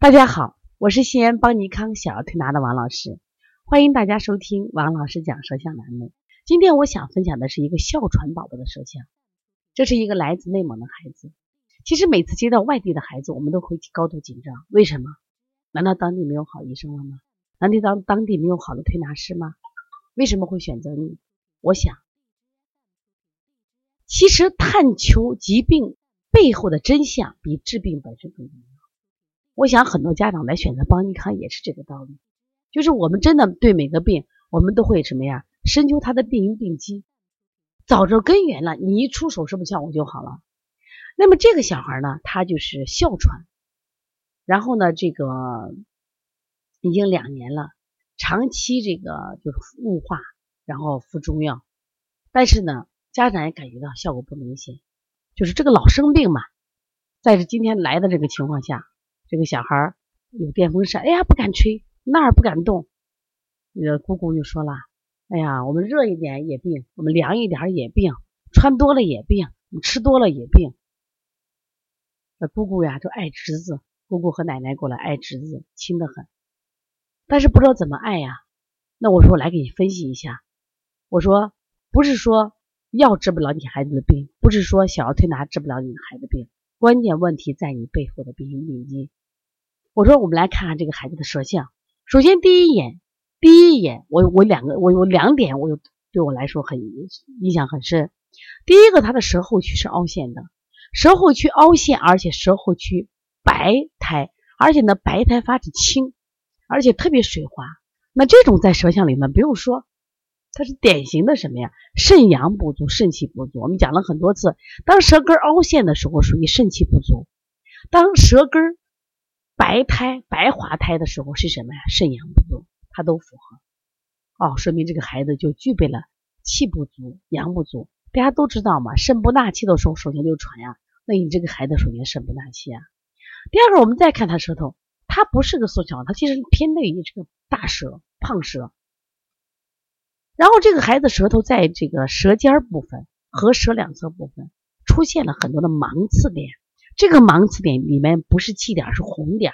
大家好，我是西安邦尼康小儿推拿的王老师，欢迎大家收听王老师讲舌象栏目。今天我想分享的是一个哮喘宝宝的舌象，这是一个来自内蒙的孩子。其实每次接到外地的孩子，我们都会高度紧张。为什么？难道当地没有好医生了吗？难道当当地没有好的推拿师吗？为什么会选择你？我想，其实探求疾病背后的真相比治病本身更重要。我想很多家长来选择邦尼康也是这个道理，就是我们真的对每个病，我们都会什么呀？深究它的病因病机，找着根源了，你一出手是不是效果就好了？那么这个小孩呢，他就是哮喘，然后呢，这个已经两年了，长期这个就是雾化，然后服中药，但是呢，家长也感觉到效果不明显，就是这个老生病嘛，在这今天来的这个情况下。这个小孩有电风扇，哎呀不敢吹，那儿不敢动。那个姑姑就说了：“哎呀，我们热一点也病，我们凉一点也病，穿多了也病，吃多了也病。”那姑姑呀就爱侄子，姑姑和奶奶过来爱侄子，亲得很。但是不知道怎么爱呀。那我说我来给你分析一下。我说不是说药治不了你孩子的病，不是说小儿推拿治不了你孩子病，关键问题在你背后的病因病机。我说，我们来看看这个孩子的舌象。首先，第一眼，第一眼，我我两个，我有两点，我有对我来说很印象很深。第一个，他的舌后区是凹陷的，舌后区凹陷，而且舌后区白苔，而且呢，白苔发质轻，而且特别水滑。那这种在舌象里面不用说，它是典型的什么呀？肾阳不足，肾气不足。我们讲了很多次，当舌根凹陷的时候，属于肾气不足；当舌根白胎、白滑胎的时候是什么呀？肾阳不足，它都符合哦，说明这个孩子就具备了气不足、阳不足。大家都知道嘛，肾不纳气的时候，首先就喘呀。那你这个孩子首先肾不纳气啊。第二个，我们再看他舌头，他不是个缩小，他其实偏内于这个大舌、胖舌。然后这个孩子舌头在这个舌尖部分和舌两侧部分出现了很多的芒刺点。这个芒刺点里面不是气点，是红点，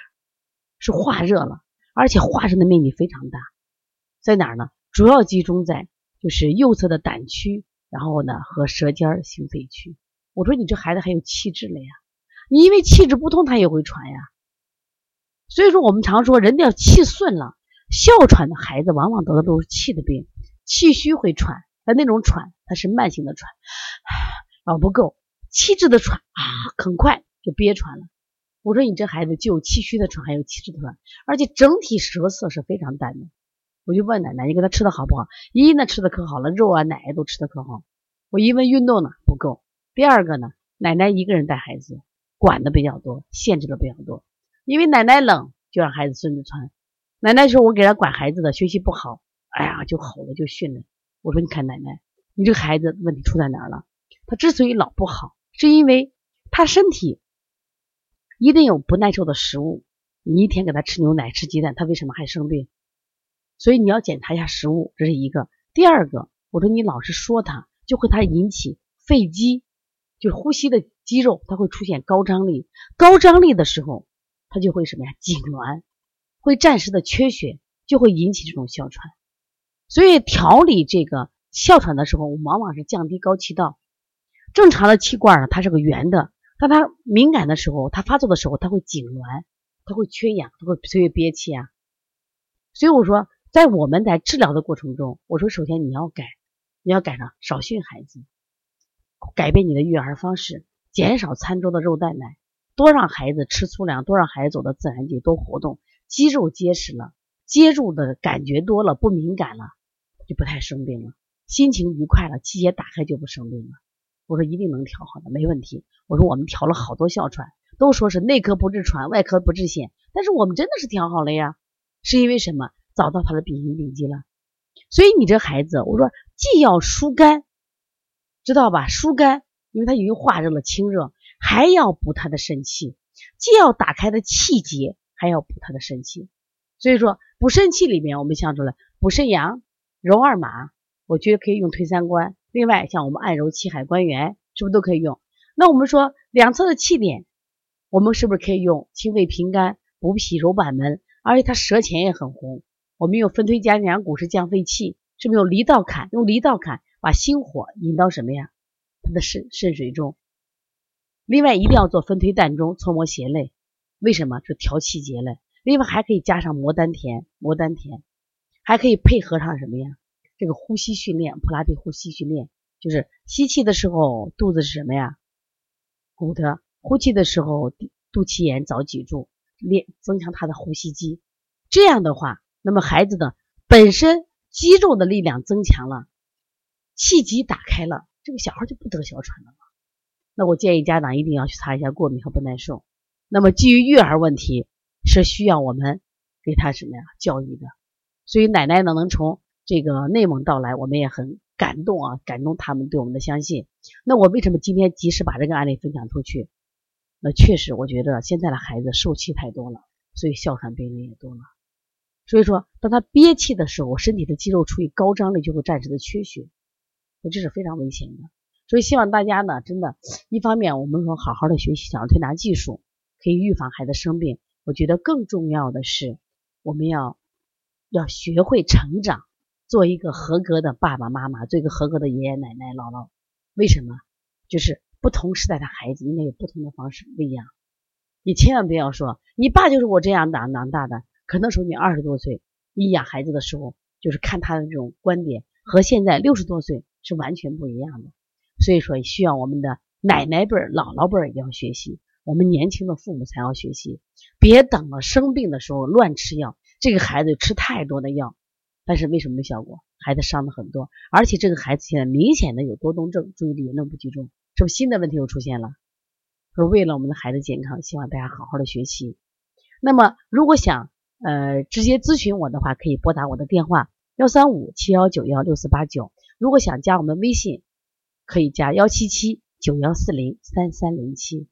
是化热了，而且化热的面积非常大，在哪儿呢？主要集中在就是右侧的胆区，然后呢和舌尖行肺区。我说你这孩子还有气滞了呀，你因为气滞不通，他也会喘呀。所以说我们常说人要气顺了，哮喘的孩子往往得的都是气的病，气虚会喘，但那种喘它是慢性的喘，啊不够，气滞的喘啊很快。就憋喘了。我说你这孩子既有气虚的喘，还有气滞的喘，而且整体舌色是非常淡的。我就问奶奶，你给他吃的好不好？一呢吃的可好了，肉啊奶都吃的可好。我一问运动呢不够。第二个呢，奶奶一个人带孩子，管的比较多，限制的比较多。因为奶奶冷，就让孩子孙子穿。奶奶说我给他管孩子的，学习不好，哎呀就吼了就训了。我说你看奶奶，你这孩子问题出在哪儿了？他之所以老不好，是因为他身体。一定有不耐受的食物，你一天给他吃牛奶、吃鸡蛋，他为什么还生病？所以你要检查一下食物，这是一个。第二个，我说你老是说他，就会他引起肺肌，就呼吸的肌肉，它会出现高张力。高张力的时候，他就会什么呀？痉挛，会暂时的缺血，就会引起这种哮喘。所以调理这个哮喘的时候，往往是降低高气道。正常的气罐呢，它是个圆的。当他敏感的时候，他发作的时候，他会痉挛，他会缺氧，他会特别憋气啊。所以我说，在我们在治疗的过程中，我说首先你要改，你要改上少训孩子，改变你的育儿方式，减少餐桌的肉蛋奶，多让孩子吃粗粮，多让孩子走到自然界，多活动，肌肉结实了，接触的感觉多了，不敏感了，就不太生病了，心情愉快了，气血打开就不生病了。我说一定能调好的，没问题。我说我们调了好多哮喘，都说是内科不治喘，外科不治险，但是我们真的是调好了呀，是因为什么？找到他的病因病机了。所以你这孩子，我说既要疏肝，知道吧？疏肝，因为他已经化热了，清热，还要补他的肾气，既要打开的气结，还要补他的肾气。所以说补肾气里面，我们想出来补肾阳、揉二马，我觉得可以用推三关。另外，像我们按揉气海关元，是不是都可以用？那我们说两侧的气点，我们是不是可以用清肺平肝、补脾揉板门，而且他舌前也很红。我们用分推加两骨是降肺气，是不是用离道坎？用离道坎把心火引到什么呀？他的肾肾水中。另外一定要做分推膻中，搓摩胁肋。为什么？是调气结嘞。另外还可以加上摩丹田，摩丹田还可以配合上什么呀？这个呼吸训练，普拉提呼吸训练，就是吸气的时候肚子是什么呀？鼓的。呼气的时候肚脐眼找脊柱，练增强他的呼吸肌。这样的话，那么孩子的本身肌肉的力量增强了，气机打开了，这个小孩就不得哮喘了那我建议家长一定要去查一下过敏和不耐受。那么基于育儿问题，是需要我们给他什么呀教育的。所以奶奶呢能从这个内蒙到来，我们也很感动啊，感动他们对我们的相信。那我为什么今天及时把这个案例分享出去？那确实，我觉得现在的孩子受气太多了，所以哮喘病人也多了。所以说，当他憋气的时候，身体的肌肉处于高张力，就会暂时的缺血，那这是非常危险的。所以希望大家呢，真的，一方面我们说好好的学习小儿推拿技术，可以预防孩子生病。我觉得更重要的是，我们要要学会成长，做一个合格的爸爸妈妈，做一个合格的爷爷奶奶姥姥。为什么？就是。不同时代的孩子应该有不同的方式喂养，你千万不要说你爸就是我这样长长大的，可能说你二十多岁，你养孩子的时候就是看他的这种观点和现在六十多岁是完全不一样的，所以说需要我们的奶奶辈儿、姥姥辈儿也要学习，我们年轻的父母才要学习，别等了生病的时候乱吃药，这个孩子吃太多的药，但是为什么没效果？孩子伤的很多，而且这个孩子现在明显的有多动症，注意力严重不集中。是不是新的问题又出现了？说为了我们的孩子健康，希望大家好好的学习。那么如果想呃直接咨询我的话，可以拨打我的电话幺三五七幺九幺六四八九。如果想加我们微信，可以加幺七七九幺四零三三零七。